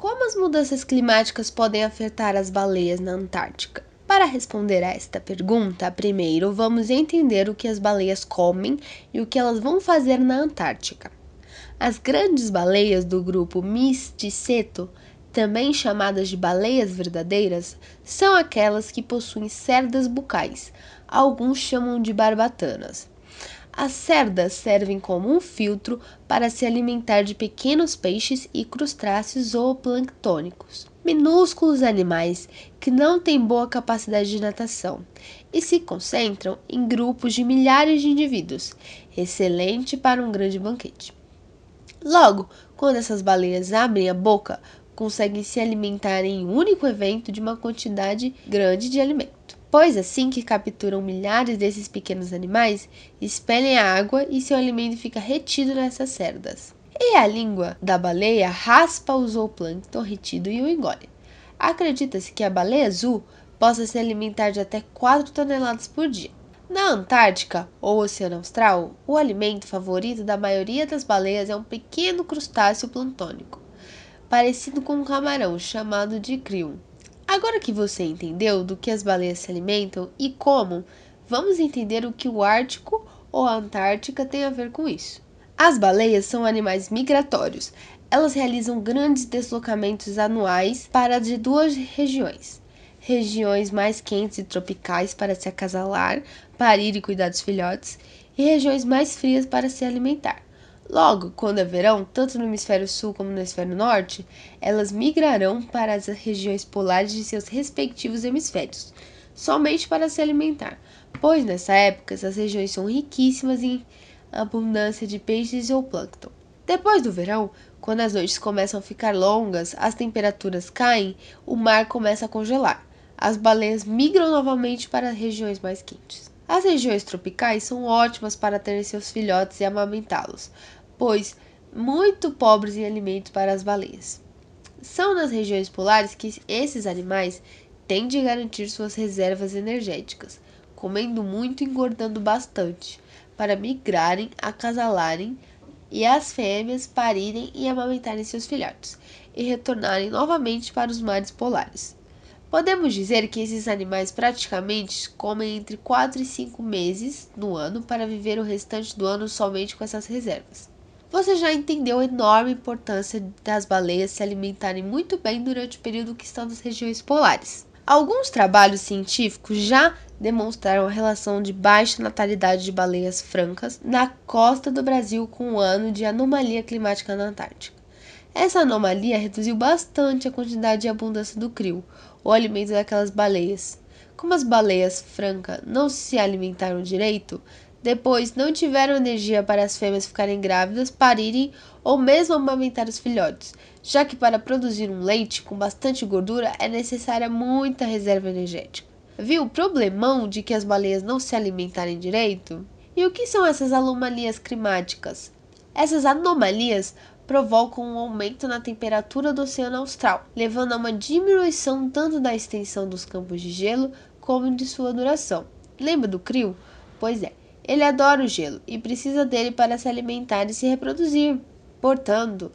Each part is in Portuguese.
Como as mudanças climáticas podem afetar as baleias na Antártica? Para responder a esta pergunta, primeiro vamos entender o que as baleias comem e o que elas vão fazer na Antártica. As grandes baleias do grupo Mysticeto, também chamadas de baleias verdadeiras, são aquelas que possuem cerdas bucais, alguns chamam de barbatanas. As cerdas servem como um filtro para se alimentar de pequenos peixes e crustáceos zooplânctônicos, minúsculos animais que não têm boa capacidade de natação e se concentram em grupos de milhares de indivíduos, excelente para um grande banquete. Logo, quando essas baleias abrem a boca, conseguem se alimentar em um único evento de uma quantidade grande de alimento pois assim que capturam milhares desses pequenos animais, expelem a água e seu alimento fica retido nessas cerdas. E a língua da baleia raspa o zooplâncton retido e o engole. Acredita-se que a baleia azul possa se alimentar de até 4 toneladas por dia. Na Antártica ou Oceano Austral, o alimento favorito da maioria das baleias é um pequeno crustáceo plantônico, parecido com um camarão chamado de krill. Agora que você entendeu do que as baleias se alimentam e como, vamos entender o que o Ártico ou a Antártica tem a ver com isso. As baleias são animais migratórios. Elas realizam grandes deslocamentos anuais para de duas regiões. Regiões mais quentes e tropicais para se acasalar, parir e cuidar dos filhotes, e regiões mais frias para se alimentar. Logo, quando é verão, tanto no hemisfério sul como no hemisfério norte, elas migrarão para as regiões polares de seus respectivos hemisférios, somente para se alimentar, pois nessa época essas regiões são riquíssimas em abundância de peixes e zooplâncton. Depois do verão, quando as noites começam a ficar longas, as temperaturas caem, o mar começa a congelar. As baleias migram novamente para regiões mais quentes. As regiões tropicais são ótimas para ter seus filhotes e amamentá-los, pois muito pobres em alimentos para as baleias. São nas regiões polares que esses animais têm de garantir suas reservas energéticas, comendo muito e engordando bastante, para migrarem, acasalarem e as fêmeas parirem e amamentarem seus filhotes, e retornarem novamente para os mares polares. Podemos dizer que esses animais praticamente comem entre 4 e 5 meses no ano para viver o restante do ano somente com essas reservas. Você já entendeu a enorme importância das baleias se alimentarem muito bem durante o período que estão nas regiões polares. Alguns trabalhos científicos já demonstraram a relação de baixa natalidade de baleias francas na costa do Brasil com o ano de anomalia climática na Antártica. Essa anomalia reduziu bastante a quantidade e abundância do krill, o alimento daquelas baleias. Como as baleias francas não se alimentaram direito, depois, não tiveram energia para as fêmeas ficarem grávidas, parirem ou mesmo amamentar os filhotes, já que para produzir um leite com bastante gordura é necessária muita reserva energética. Viu o problemão de que as baleias não se alimentarem direito? E o que são essas anomalias climáticas? Essas anomalias provocam um aumento na temperatura do Oceano Austral, levando a uma diminuição tanto da extensão dos campos de gelo como de sua duração. Lembra do crio? Pois é, ele adora o gelo e precisa dele para se alimentar e se reproduzir. Portanto,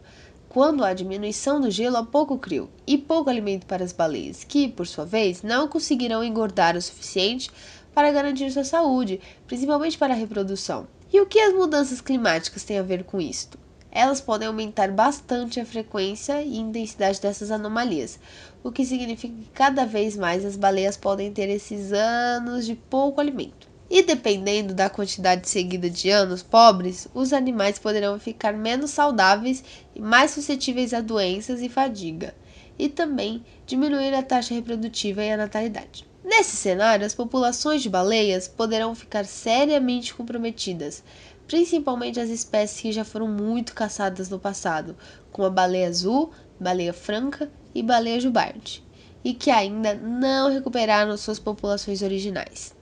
quando há diminuição do gelo, há pouco crio e pouco alimento para as baleias, que, por sua vez, não conseguirão engordar o suficiente para garantir sua saúde, principalmente para a reprodução. E o que as mudanças climáticas têm a ver com isto? Elas podem aumentar bastante a frequência e intensidade dessas anomalias, o que significa que cada vez mais as baleias podem ter esses anos de pouco alimento. E dependendo da quantidade seguida de anos pobres, os animais poderão ficar menos saudáveis e mais suscetíveis a doenças e fadiga, e também diminuir a taxa reprodutiva e a natalidade. Nesse cenário, as populações de baleias poderão ficar seriamente comprometidas, principalmente as espécies que já foram muito caçadas no passado, como a baleia azul, baleia franca e baleia jubarte, e que ainda não recuperaram suas populações originais.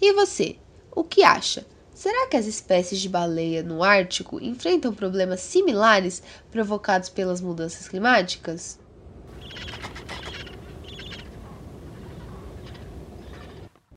E você, o que acha? Será que as espécies de baleia no Ártico enfrentam problemas similares provocados pelas mudanças climáticas?